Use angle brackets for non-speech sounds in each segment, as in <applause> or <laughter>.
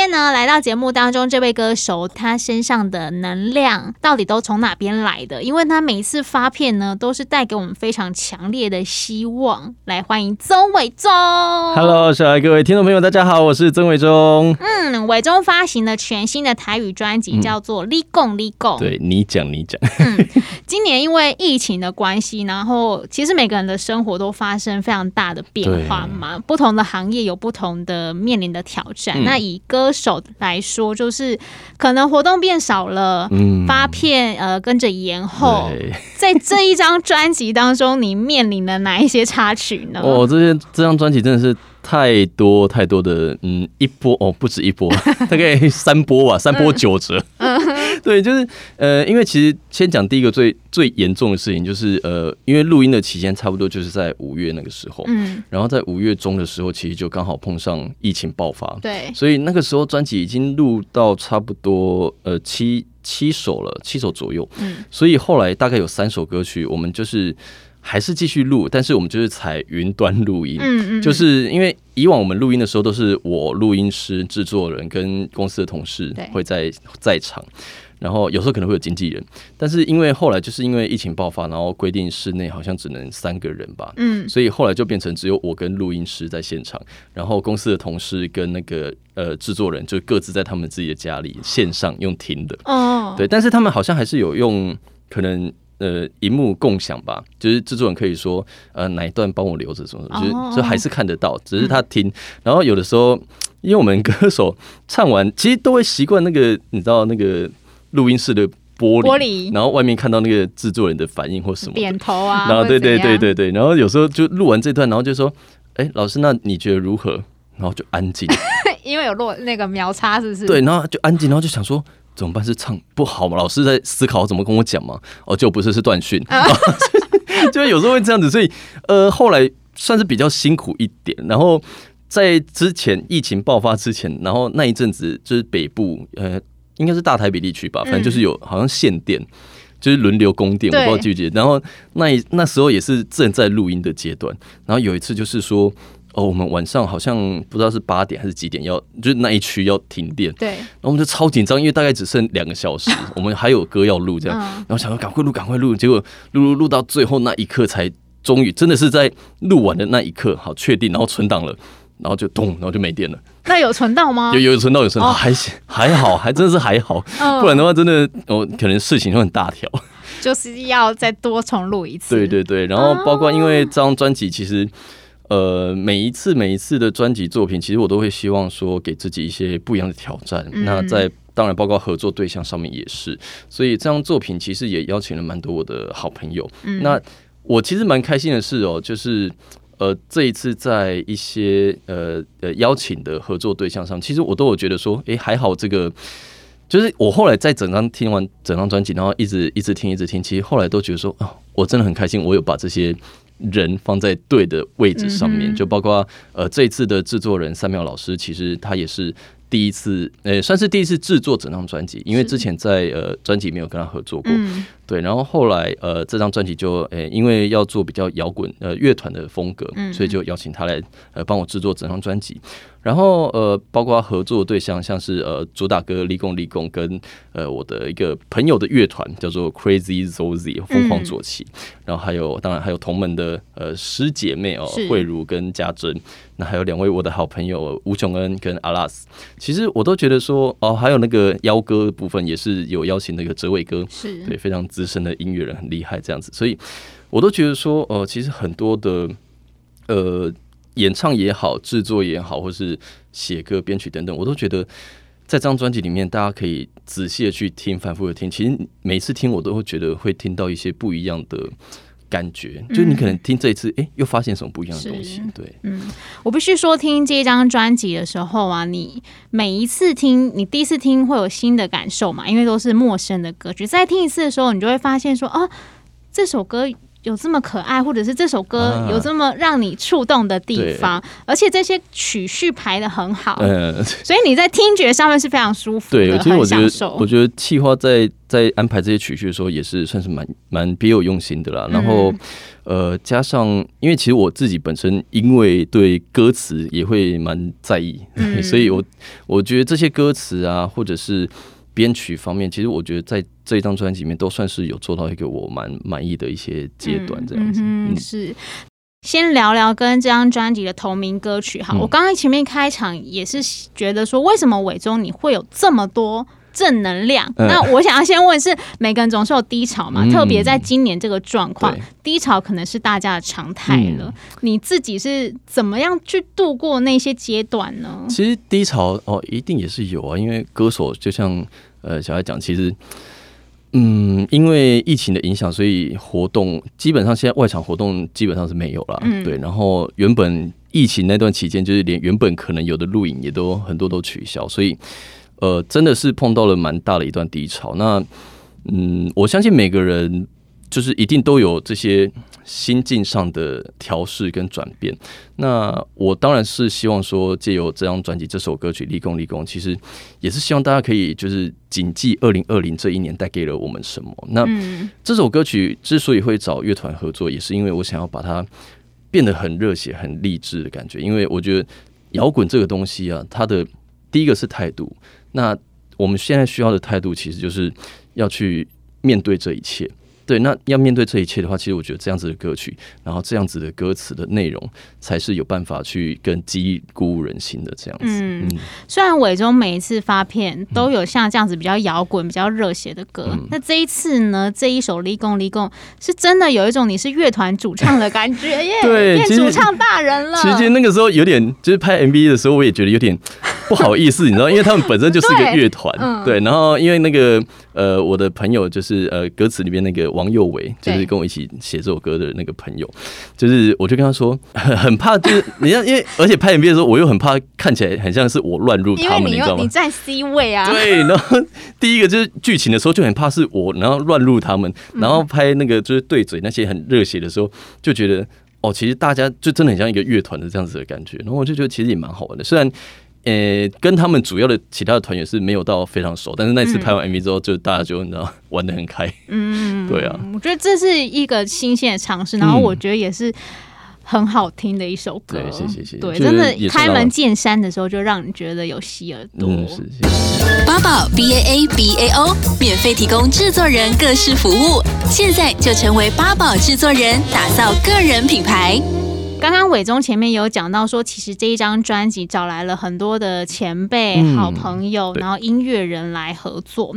今天呢，来到节目当中，这位歌手他身上的能量到底都从哪边来的？因为他每一次发片呢，都是带给我们非常强烈的希望。来，欢迎曾伟忠。Hello，小爱各位听众朋友，大家好，我是曾伟忠。嗯，伟忠发行了全新的台语专辑，叫做《你讲你讲》。对，你讲你讲。嗯，今年因为疫情的关系，然后其实每个人的生活都发生非常大的变化嘛，不同的行业有不同的面临的挑战。嗯、那以歌手来说，就是可能活动变少了，嗯，发片呃跟着延后。<laughs> 在这一张专辑当中，你面临了哪一些插曲呢？哦，这些这张专辑真的是太多太多的，嗯，一波哦，不止一波，<laughs> 大概三波吧，三波九折。嗯 <laughs> 对，就是呃，因为其实先讲第一个最最严重的事情，就是呃，因为录音的期间差不多就是在五月那个时候，嗯，然后在五月中的时候，其实就刚好碰上疫情爆发，对，所以那个时候专辑已经录到差不多呃七七首了，七首左右，嗯，所以后来大概有三首歌曲，我们就是还是继续录，但是我们就是采云端录音，嗯嗯，就是因为以往我们录音的时候都是我录音师、制作人跟公司的同事会在在场。然后有时候可能会有经纪人，但是因为后来就是因为疫情爆发，然后规定室内好像只能三个人吧，嗯，所以后来就变成只有我跟录音师在现场，然后公司的同事跟那个呃制作人就各自在他们自己的家里线上用听的，哦，对，但是他们好像还是有用可能呃荧幕共享吧，就是制作人可以说呃哪一段帮我留着什么什么，就是就还是看得到，只是他听，然后有的时候因为我们歌手唱完其实都会习惯那个你知道那个。录音室的玻璃，玻璃，然后外面看到那个制作人的反应或什么，点头啊，然后对对对对对，然后有时候就录完这段，然后就说：“哎，老师，那你觉得如何？”然后就安静，<laughs> 因为有落那个秒差，是不是？对，然后就安静，然后就想说怎么办？是唱不好吗？老师在思考怎么跟我讲吗？哦，就不是，是断讯，啊、<laughs> 就有时候会这样子，所以呃，后来算是比较辛苦一点。然后在之前疫情爆发之前，然后那一阵子就是北部呃。应该是大台北地区吧，反正就是有好像限电，就是轮流供电，我不知道记不记得。然后那那时候也是正在录音的阶段，然后有一次就是说，哦，我们晚上好像不知道是八点还是几点要，就是那一区要停电，对，然后我们就超紧张，因为大概只剩两个小时，<laughs> 我们还有歌要录，这样，然后想说赶快录，赶快录，结果录录录到最后那一刻才终于，真的是在录完的那一刻，好确定，然后存档了。然后就咚，然后就没电了。那有存到吗？有有存到有存到，还行还好，还真的是还好。不然的话，真的哦，可能事情会很大条。就是要再多重录一次。<laughs> 对对对，然后包括因为这张专辑，其实呃每一次每一次的专辑作品，其实我都会希望说给自己一些不一样的挑战。那在当然包括合作对象上面也是，所以这张作品其实也邀请了蛮多我的好朋友。那我其实蛮开心的是哦，就是。呃，这一次在一些呃呃邀请的合作对象上，其实我都有觉得说，哎，还好这个，就是我后来在整张听完整张专辑，然后一直一直听一直听，其实后来都觉得说，啊，我真的很开心，我有把这些人放在对的位置上面，就包括呃这一次的制作人三苗老师，其实他也是。第一次，呃，算是第一次制作整张专辑，因为之前在呃专辑没有跟他合作过，嗯、对。然后后来呃这张专辑就，呃，因为要做比较摇滚呃乐团的风格，所以就邀请他来呃帮我制作整张专辑。然后呃，包括合作对象像是呃主打歌《立功立功》跟呃我的一个朋友的乐团叫做 Crazy Zozy 疯狂左奇，嗯、然后还有当然还有同门的呃师姐妹哦慧茹跟家珍，那还有两位我的好朋友吴琼恩跟阿拉斯，其实我都觉得说哦，还有那个邀歌部分也是有邀请那个哲伟哥，是。对非常资深的音乐人很厉害这样子，所以我都觉得说呃其实很多的呃。演唱也好，制作也好，或是写歌、编曲等等，我都觉得在这张专辑里面，大家可以仔细的去听，反复的听。其实每次听，我都会觉得会听到一些不一样的感觉。嗯、就你可能听这一次，哎、欸，又发现什么不一样的东西。对，嗯，我必须说，听这张专辑的时候啊，你每一次听，你第一次听会有新的感受嘛？因为都是陌生的歌曲，再听一次的时候，你就会发现说，啊，这首歌。有这么可爱，或者是这首歌有这么让你触动的地方，啊、而且这些曲序排的很好，嗯，所以你在听觉上面是非常舒服的。对，其实我觉得，我觉得气化在在安排这些曲序的时候，也是算是蛮蛮别有用心的啦。然后，嗯、呃，加上因为其实我自己本身因为对歌词也会蛮在意，嗯、<laughs> 所以我我觉得这些歌词啊，或者是。编曲方面，其实我觉得在这一张专辑里面都算是有做到一个我蛮满意的一些阶段，这样子。嗯，是。先聊聊跟这张专辑的同名歌曲哈，嗯、我刚刚前面开场也是觉得说，为什么伟忠你会有这么多正能量？嗯、那我想要先问是，每个人总是有低潮嘛，嗯、特别在今年这个状况，低潮可能是大家的常态了。嗯、你自己是怎么样去度过那些阶段呢？其实低潮哦，一定也是有啊，因为歌手就像。呃，小孩讲，其实，嗯，因为疫情的影响，所以活动基本上现在外场活动基本上是没有了。嗯，对。然后原本疫情那段期间，就是连原本可能有的录影也都很多都取消，所以，呃，真的是碰到了蛮大的一段低潮。那，嗯，我相信每个人。就是一定都有这些心境上的调试跟转变。那我当然是希望说，借由这张专辑、这首歌曲《立功立功》，其实也是希望大家可以就是谨记二零二零这一年带给了我们什么。那这首歌曲之所以会找乐团合作，也是因为我想要把它变得很热血、很励志的感觉。因为我觉得摇滚这个东西啊，它的第一个是态度。那我们现在需要的态度，其实就是要去面对这一切。对，那要面对这一切的话，其实我觉得这样子的歌曲，然后这样子的歌词的内容，才是有办法去更激励鼓舞人心的这样子。嗯，嗯虽然伟忠每一次发片都有像这样子比较摇滚、比较热血的歌，嗯、那这一次呢，这一首《立功立功》是真的有一种你是乐团主唱的感觉 <laughs> 耶，对，变主唱大人了。其实那个时候有点，就是拍 MV 的时候，我也觉得有点不好意思，你知道，因为他们本身就是一个乐团，对，嗯、对，然后因为那个。呃，我的朋友就是呃，歌词里面那个王佑伟，就是跟我一起写这首歌的那个朋友，就是我就跟他说，<laughs> 很怕就是你要，因为而且拍影片的时候，我又很怕看起来很像是我乱入他们，你，你知道吗？你在 C 位啊。对，然后第一个就是剧情的时候就很怕是我，然后乱入他们，然后拍那个就是对嘴那些很热血的时候，就觉得哦，其实大家就真的很像一个乐团的这样子的感觉，然后我就觉得其实也蛮好玩的，虽然。呃、欸，跟他们主要的其他的团员是没有到非常熟，但是那次拍完 MV 之后，就大家就你知道玩的很开，嗯，<laughs> 对啊，我觉得这是一个新鲜的尝试，然后我觉得也是很好听的一首歌，对，谢谢谢谢，对，真的开门见山的时候就让你觉得有吸耳朵，嗯，是谢谢。八宝 B A A B A O 免费提供制作人各式服务，现在就成为八宝制作人，打造个人品牌。刚刚伟忠前面有讲到说，其实这一张专辑找来了很多的前辈、好朋友，然后音乐人来合作。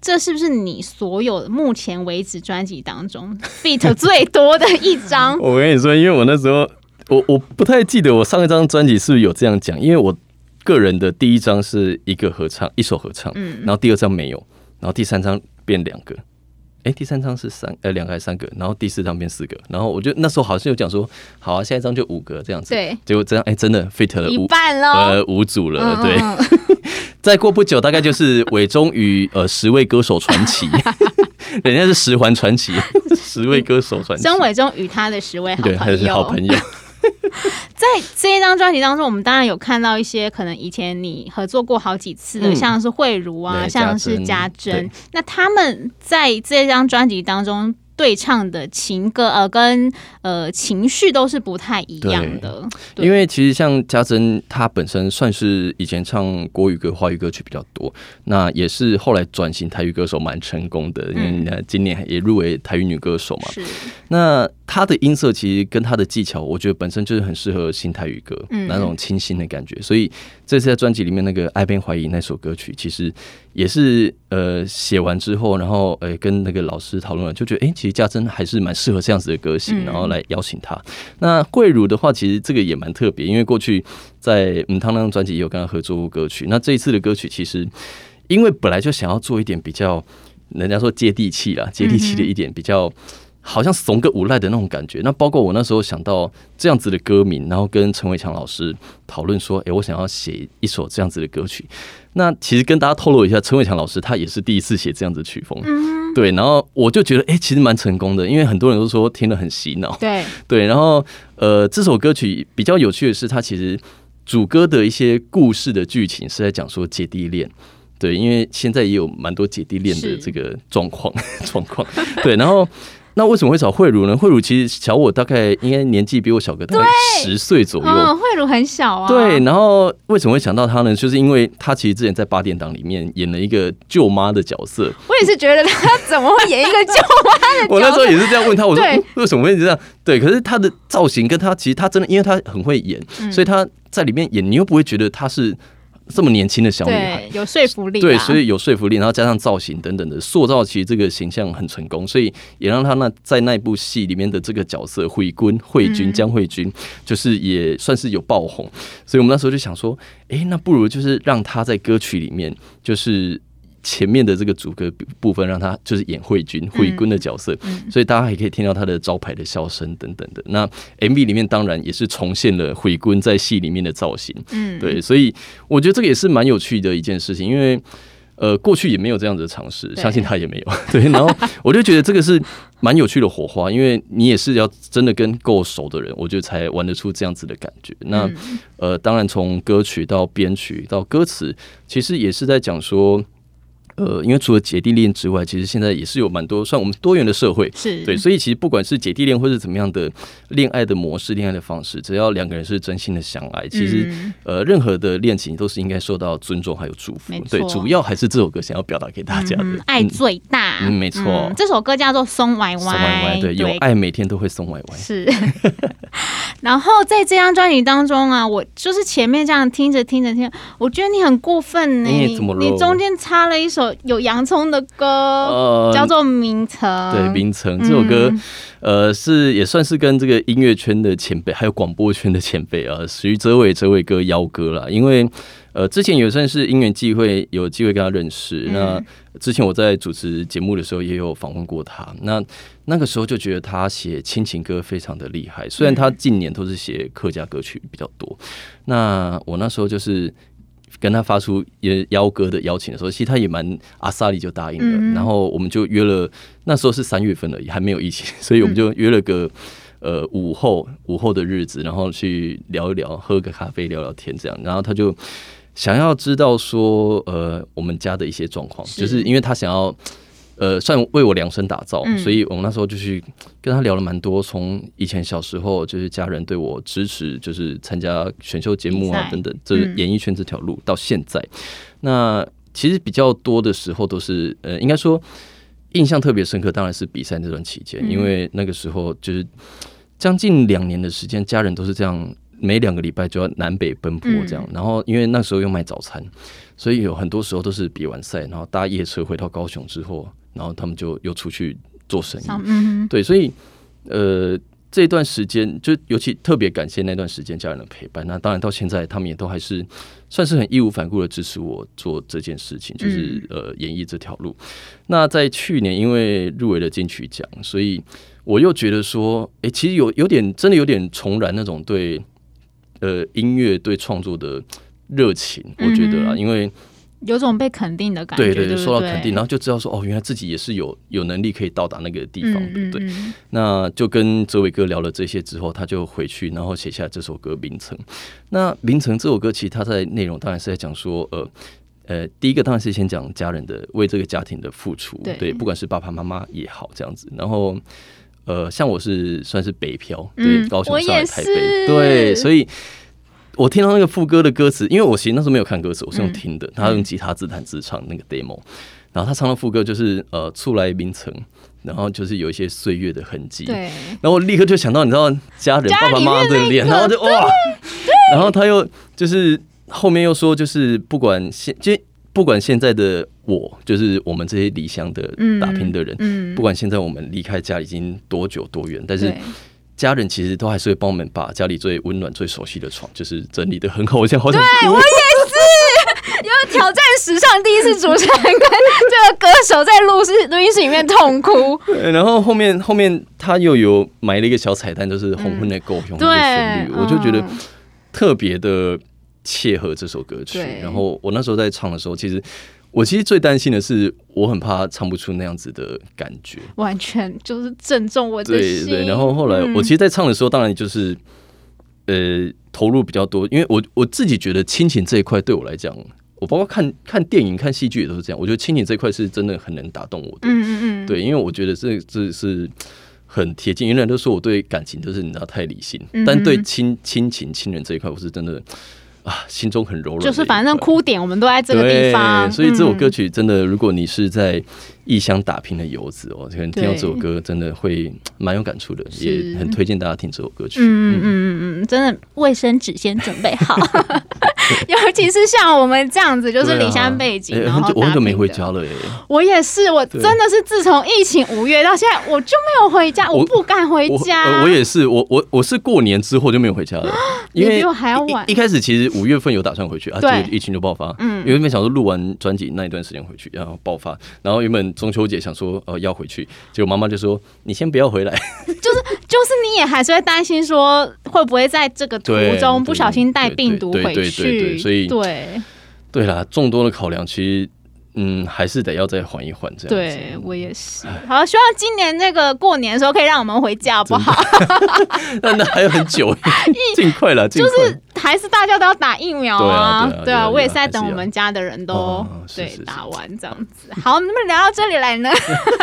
这是不是你所有目前为止专辑当中 beat 最多的一张？<laughs> 我跟你说，因为我那时候我我不太记得我上一张专辑是不是有这样讲，因为我个人的第一张是一个合唱，一首合唱，嗯，然后第二张没有，然后第三张变两个。哎，第三张是三呃两个还是三个？然后第四张变四个。然后我觉得那时候好像有讲说，好啊，下一张就五个这样子。对。结果这样哎，真的 feat 了五一半了，呃五组了。对。嗯 <laughs> 嗯再过不久，大概就是伟忠与呃十位歌手传奇，<laughs> 人家是十环传奇，十位歌手传奇。曾伟忠与他的十位好朋友，对，还是好朋友。<laughs> 在这一张专辑当中，我们当然有看到一些可能以前你合作过好几次的，嗯、像是慧茹啊，像是家珍。那他们在这张专辑当中。对唱的情歌，呃，跟呃情绪都是不太一样的。因为其实像家珍，她本身算是以前唱国语歌、华语歌曲比较多，那也是后来转型台语歌手蛮成功的，嗯、因为今年也入围台语女歌手嘛。是。那她的音色其实跟他的技巧，我觉得本身就是很适合新台语歌，嗯、那种清新的感觉。所以这次在专辑里面那个《爱边怀疑》那首歌曲，其实。也是呃写完之后，然后呃跟那个老师讨论了，就觉得哎、欸，其实家珍还是蛮适合这样子的歌型，然后来邀请他。嗯、那桂如的话，其实这个也蛮特别，因为过去在嗯汤那张专辑也有跟他合作过歌曲。那这一次的歌曲，其实因为本来就想要做一点比较，人家说接地气啦，接地气的一点比较。好像怂个无赖的那种感觉。那包括我那时候想到这样子的歌名，然后跟陈伟强老师讨论说：“诶、欸，我想要写一首这样子的歌曲。”那其实跟大家透露一下，陈伟强老师他也是第一次写这样子的曲风。对，然后我就觉得，哎、欸，其实蛮成功的，因为很多人都说听了很洗脑。对 <laughs> 对，然后呃，这首歌曲比较有趣的是，它其实主歌的一些故事的剧情是在讲说姐弟恋。对，因为现在也有蛮多姐弟恋的这个状况 <laughs> 状况。对，然后。那为什么会找慧茹呢？慧茹其实小我大概应该年纪比我小个大概十岁左右。嗯，慧茹很小啊。对，然后为什么会想到她呢？就是因为她其实之前在八点档里面演了一个舅妈的角色。我也是觉得她怎么会演一个舅妈的角色？我那时候也是这样问她，我说为什么会这样？对，可是她的造型跟她其实她真的，因为她很会演，所以她在里面演，你又不会觉得她是。这么年轻的小女孩，有说服力，对，所以有说服力，然后加上造型等等的塑造，其实这个形象很成功，所以也让她那在那部戏里面的这个角色慧君、慧君、江慧君，就是也算是有爆红，所以我们那时候就想说，哎，那不如就是让她在歌曲里面就是。前面的这个主歌部分，让他就是演慧君、慧君的角色，嗯嗯、所以大家还可以听到他的招牌的笑声等等的。那 MV 里面当然也是重现了慧君在戏里面的造型，嗯，对，所以我觉得这个也是蛮有趣的一件事情，因为呃过去也没有这样子的尝试，相信他也没有。<laughs> 对，然后我就觉得这个是蛮有趣的火花，因为你也是要真的跟够熟的人，我觉得才玩得出这样子的感觉。那呃，当然从歌曲到编曲到歌词，其实也是在讲说。呃，因为除了姐弟恋之外，其实现在也是有蛮多算我们多元的社会，是对，所以其实不管是姐弟恋或是怎么样的恋爱的模式、恋爱的方式，只要两个人是真心的相爱，其实、嗯、呃，任何的恋情都是应该受到尊重还有祝福。对，主要还是这首歌想要表达给大家的，嗯、爱最大。嗯，没错、嗯，这首歌叫做《松歪歪》，松歪歪，对，有爱每天都会松歪歪。是。<laughs> 然后在这张专辑当中啊，我就是前面这样听着听着听着，我觉得你很过分呢、欸，你你中间插了一首。有洋葱的歌，呃、叫做《名城》。对，《名城》这首歌，嗯、呃，是也算是跟这个音乐圈的前辈，还有广播圈的前辈啊，徐哲伟、哲伟哥邀歌了。因为呃，之前也算是因缘际会，有机会跟他认识。嗯、那之前我在主持节目的时候，也有访问过他。那那个时候就觉得他写亲情歌非常的厉害，虽然他近年都是写客家歌曲比较多。那我那时候就是。跟他发出也邀歌的邀请的时候，其实他也蛮阿萨里就答应了，嗯、然后我们就约了，那时候是三月份而已，还没有疫情，所以我们就约了个呃午后午后的日子，然后去聊一聊，喝个咖啡聊聊天这样，然后他就想要知道说呃我们家的一些状况，是。就是因为他想要。呃，算为我量身打造，嗯、所以我们那时候就去跟他聊了蛮多，从以前小时候就是家人对我支持，就是参加选秀节目啊等等，这演艺圈这条路到现在，嗯、那其实比较多的时候都是呃，应该说印象特别深刻，当然是比赛那段期间，嗯、因为那个时候就是将近两年的时间，家人都是这样，每两个礼拜就要南北奔波这样，嗯、然后因为那时候又卖早餐，所以有很多时候都是比完赛，然后搭夜车回到高雄之后。然后他们就又出去做生意，嗯、对，所以呃这段时间就尤其特别感谢那段时间家人的陪伴。那当然到现在他们也都还是算是很义无反顾的支持我做这件事情，就是呃演艺这条路。那在去年因为入围了金曲奖，所以我又觉得说，哎，其实有有点真的有点重燃那种对呃音乐对创作的热情，我觉得啊，因为。有种被肯定的感觉，对对对，对对受到肯定，然后就知道说，哦，原来自己也是有有能力可以到达那个地方的，嗯嗯嗯对。那就跟哲伟哥聊了这些之后，他就回去，然后写下这首歌《名城》。那《名城》这首歌，其实他在内容当然是在讲说，呃呃，第一个当然是先讲家人的为这个家庭的付出，对，对，不管是爸爸妈妈也好这样子。然后，呃，像我是算是北漂，对，嗯、高雄上海台北，对，所以。我听到那个副歌的歌词，因为我其实那时候没有看歌词，我是用听的。嗯、他用吉他自弹自唱那个 demo，然后他唱的副歌就是呃“初来冰城”，然后就是有一些岁月的痕迹。对。然后我立刻就想到，你知道家人爸爸妈妈的脸，然后就哇，然后他又就是后面又说，就是不管现，就不管现在的我，就是我们这些离乡的打拼的人，嗯，不管现在我们离开家已经多久多远，但是。家人其实都还是会帮我们把家里最温暖、最熟悉的床，就是整理的很好。我现在好想哭。对我也是，有挑战史上第一次主持人跟这个歌手在录室录音室里面痛哭。<laughs> 对，然后后面后面他又有埋了一个小彩蛋，就是红昏的狗熊的旋律，嗯、我就觉得特别的切合这首歌曲。然后我那时候在唱的时候，其实。我其实最担心的是，我很怕唱不出那样子的感觉，完全就是正中我的心。对对，然后后来、嗯、我其实，在唱的时候，当然就是呃投入比较多，因为我我自己觉得亲情这一块对我来讲，我包括看看电影、看戏剧也都是这样。我觉得亲情这一块是真的很能打动我的。嗯嗯嗯，对，因为我觉得这这是很贴近。原来都说我对感情都是你知道太理性，嗯嗯，但对亲亲情、亲人这一块，我是真的。啊，心中很柔软，就是反正哭点我们都在这个地方，所以这首歌曲真的，如果你是在异乡打拼的游子哦，可能听到这首歌真的会蛮有感触的，也很推荐大家听这首歌曲。嗯嗯嗯嗯，真的卫生纸先准备好。<laughs> <laughs> 尤其是像我们这样子，就是离乡背景，然后我很久没回家了耶。我也是，我真的是自从疫情五月到现在，我就没有回家，我不敢回家。我也是，我我我是过年之后就没有回家了，因为比我还要晚。一开始其实五月份有打算回去啊，结果疫情就爆发。嗯，原本想说录完专辑那一段时间回去，然后爆发，然后原本中秋节想说呃要回去，结果妈妈就说你先不要回来，就是就是你也还是会担心说会不会在这个途中不小心带病毒回去。对，所以对对啦，众多的考量，其实嗯，还是得要再缓一缓这样。对我也是。好，希望今年那个过年的时候可以让我们回家，好不好？那 <laughs> 那还有很久，<laughs> 尽快了，就是还是大家都要打疫苗啊。对啊，我也是在等我们家的人都对打完这样子。好，那么聊到这里来呢，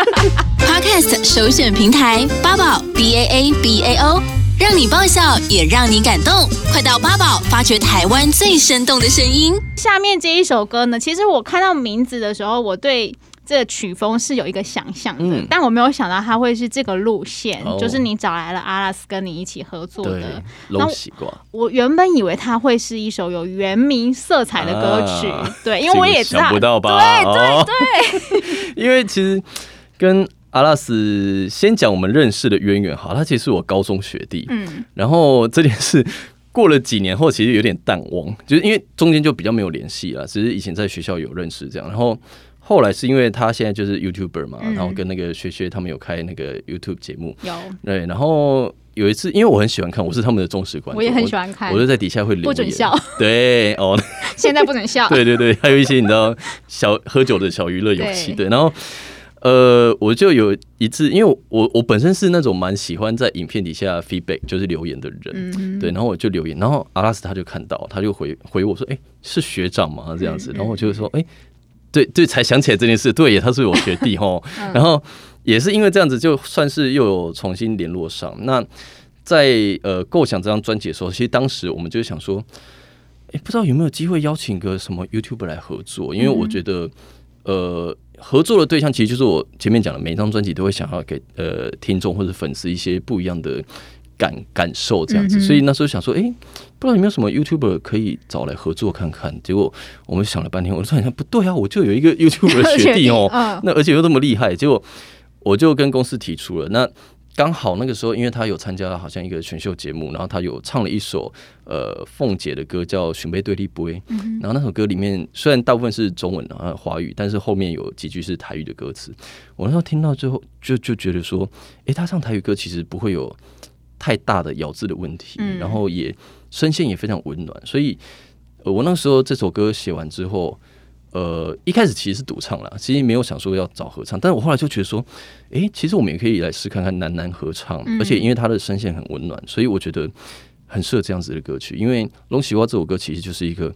<laughs> Podcast 首选平台八宝 B A A B A O。让你爆笑，也让你感动。快到八宝发掘台湾最生动的声音。下面这一首歌呢，其实我看到名字的时候，我对这个曲风是有一个想象的，嗯、但我没有想到它会是这个路线，哦、就是你找来了阿拉斯跟你一起合作的。龙喜瓜。我原本以为它会是一首有原名色彩的歌曲，啊、对，因为我也知道，想不到吧？对对对，对 <laughs> 因为其实跟。阿拉斯先讲我们认识的渊源哈，他其实是我高中学弟，嗯，然后这件事过了几年后，其实有点淡忘，就是因为中间就比较没有联系了，只是以前在学校有认识这样，然后后来是因为他现在就是 YouTuber 嘛，然后跟那个学学他们有开那个 YouTube 节目，有。对，然后有一次因为我很喜欢看，我是他们的忠实观众，我也很喜欢看，我，我就在底下会留言，不准笑，对哦，现在不准笑，<laughs> 对对对，还有一些你知道小喝酒的小娱乐游戏，对，然后。呃，我就有一次，因为我我本身是那种蛮喜欢在影片底下 feedback 就是留言的人，嗯、对，然后我就留言，然后阿拉斯他就看到，他就回回我说，哎、欸，是学长吗？这样子，然后我就说，哎、欸，对对，才想起来这件事，对，他是我学弟齁，<laughs> 然后也是因为这样子，就算是又有重新联络上。那在呃构想这张专辑的时候，其实当时我们就想说，哎、欸，不知道有没有机会邀请个什么 YouTuber 来合作，因为我觉得，呃。合作的对象其实就是我前面讲的，每一张专辑都会想要给呃听众或者粉丝一些不一样的感感受这样子，所以那时候想说，哎，不知道有没有什么 YouTuber 可以找来合作看看。结果我们想了半天，我说好像不对啊，我就有一个 <laughs> YouTuber 的学弟哦，<laughs> 那而且又那么厉害，结果我就跟公司提出了那。刚好那个时候，因为他有参加了好像一个选秀节目，然后他有唱了一首呃凤姐的歌，叫《选杯对立杯》。然后那首歌里面虽然大部分是中文啊华语，但是后面有几句是台语的歌词。我那时候听到之后就就觉得说，诶，他唱台语歌其实不会有太大的咬字的问题，然后也声线也非常温暖。所以，我那时候这首歌写完之后。呃，一开始其实是独唱啦，其实没有想说要找合唱，但是我后来就觉得说，哎、欸，其实我们也可以来试看看男男合唱，嗯、而且因为他的声线很温暖，所以我觉得很适合这样子的歌曲。因为《龙喜花》这首歌其实就是一个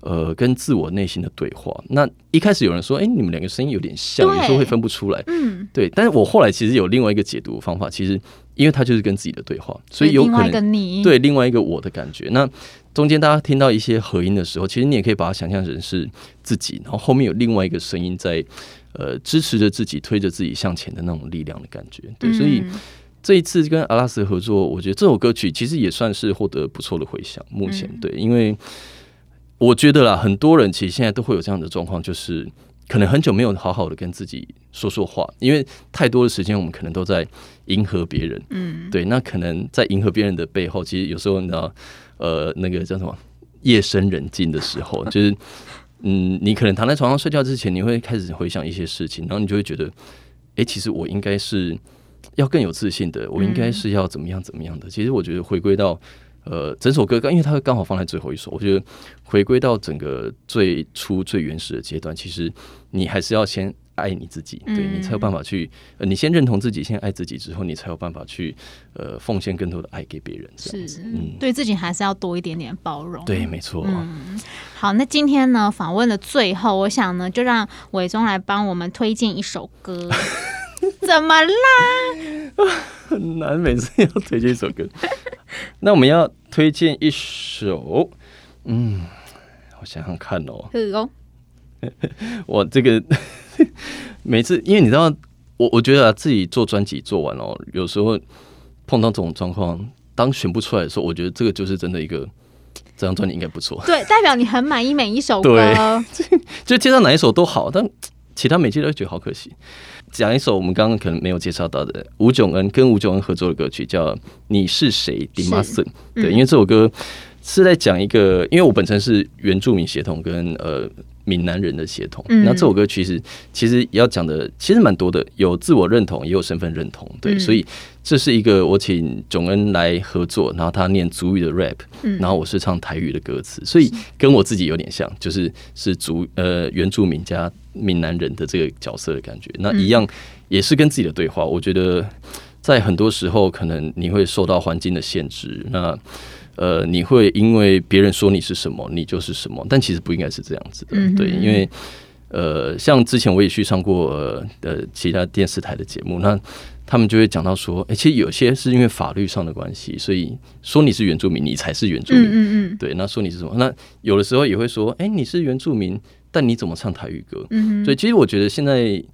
呃跟自我内心的对话。那一开始有人说，哎、欸，你们两个声音有点像，有时候会分不出来，嗯，对。但是我后来其实有另外一个解读方法，其实因为他就是跟自己的对话，所以有可能对另外一个我的感觉。那中间大家听到一些合音的时候，其实你也可以把它想象成是自己，然后后面有另外一个声音在，呃，支持着自己，推着自己向前的那种力量的感觉。对，所以这一次跟阿拉斯合作，我觉得这首歌曲其实也算是获得不错的回响。目前对，因为我觉得啦，很多人其实现在都会有这样的状况，就是可能很久没有好好的跟自己说说话，因为太多的时间我们可能都在迎合别人。嗯，对，那可能在迎合别人的背后，其实有时候你知道。呃，那个叫什么？夜深人静的时候，<laughs> 就是嗯，你可能躺在床上睡觉之前，你会开始回想一些事情，然后你就会觉得，哎、欸，其实我应该是要更有自信的，我应该是要怎么样怎么样的。其实我觉得回归到呃，整首歌刚因为它会刚好放在最后一首，我觉得回归到整个最初最原始的阶段，其实你还是要先。爱你自己，对你才有办法去。呃，你先认同自己，先爱自己之后，你才有办法去呃奉献更多的爱给别人。是，嗯，对自己还是要多一点点包容。对，没错。嗯，好，那今天呢，访问的最后，我想呢，就让伟忠来帮我们推荐一首歌。<laughs> <laughs> 怎么啦？很难，每次要推荐一首歌。<laughs> 那我们要推荐一首，嗯，我想想看哦。哦。<laughs> 我这个。每次，因为你知道，我我觉得啊，自己做专辑做完哦，有时候碰到这种状况，当选不出来的时候，我觉得这个就是真的一个这张专辑应该不错。对，代表你很满意每一首歌。对，就介绍哪一首都好，但其他每期都觉得好可惜。讲一首我们刚刚可能没有介绍到的吴炯恩跟吴炯恩合作的歌曲，叫《你是谁》，Dimason。对，因为这首歌是在讲一个，因为我本身是原住民协同跟呃。闽南人的血统，那这首歌其实其实要讲的其实蛮多的，有自我认同，也有身份认同，对，所以这是一个我请炯恩来合作，然后他念族语的 rap，然后我是唱台语的歌词，所以跟我自己有点像，就是是族呃原住民加闽南人的这个角色的感觉，那一样也是跟自己的对话，我觉得在很多时候可能你会受到环境的限制，那。呃，你会因为别人说你是什么，你就是什么，但其实不应该是这样子的，嗯、对，因为呃，像之前我也去上过呃其他电视台的节目，那他们就会讲到说，哎、欸，其实有些是因为法律上的关系，所以说你是原住民，你才是原住民，嗯嗯，对，那说你是什么？那有的时候也会说，哎、欸，你是原住民，但你怎么唱台语歌？嗯，所以其实我觉得现在。<tsk>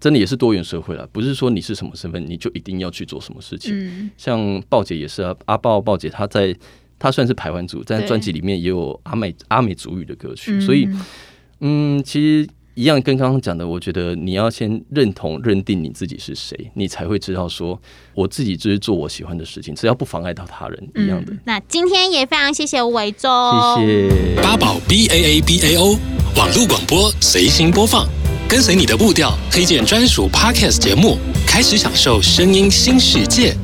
真的也是多元社会了，不是说你是什么身份你就一定要去做什么事情。嗯、像鲍姐也是啊，阿鲍鲍姐她在她算是台湾族，在专辑里面也有阿美阿美族语的歌曲，所以嗯，其实一样跟刚刚讲的，我觉得你要先认同认定你自己是谁，你才会知道说我自己就是做我喜欢的事情，只要不妨碍到他人一样的。嗯、那今天也非常谢谢伟忠，谢谢八宝 B A A B A O 网络广播随心播放。跟随你的步调，推荐专属 Podcast 节目，开始享受声音新世界。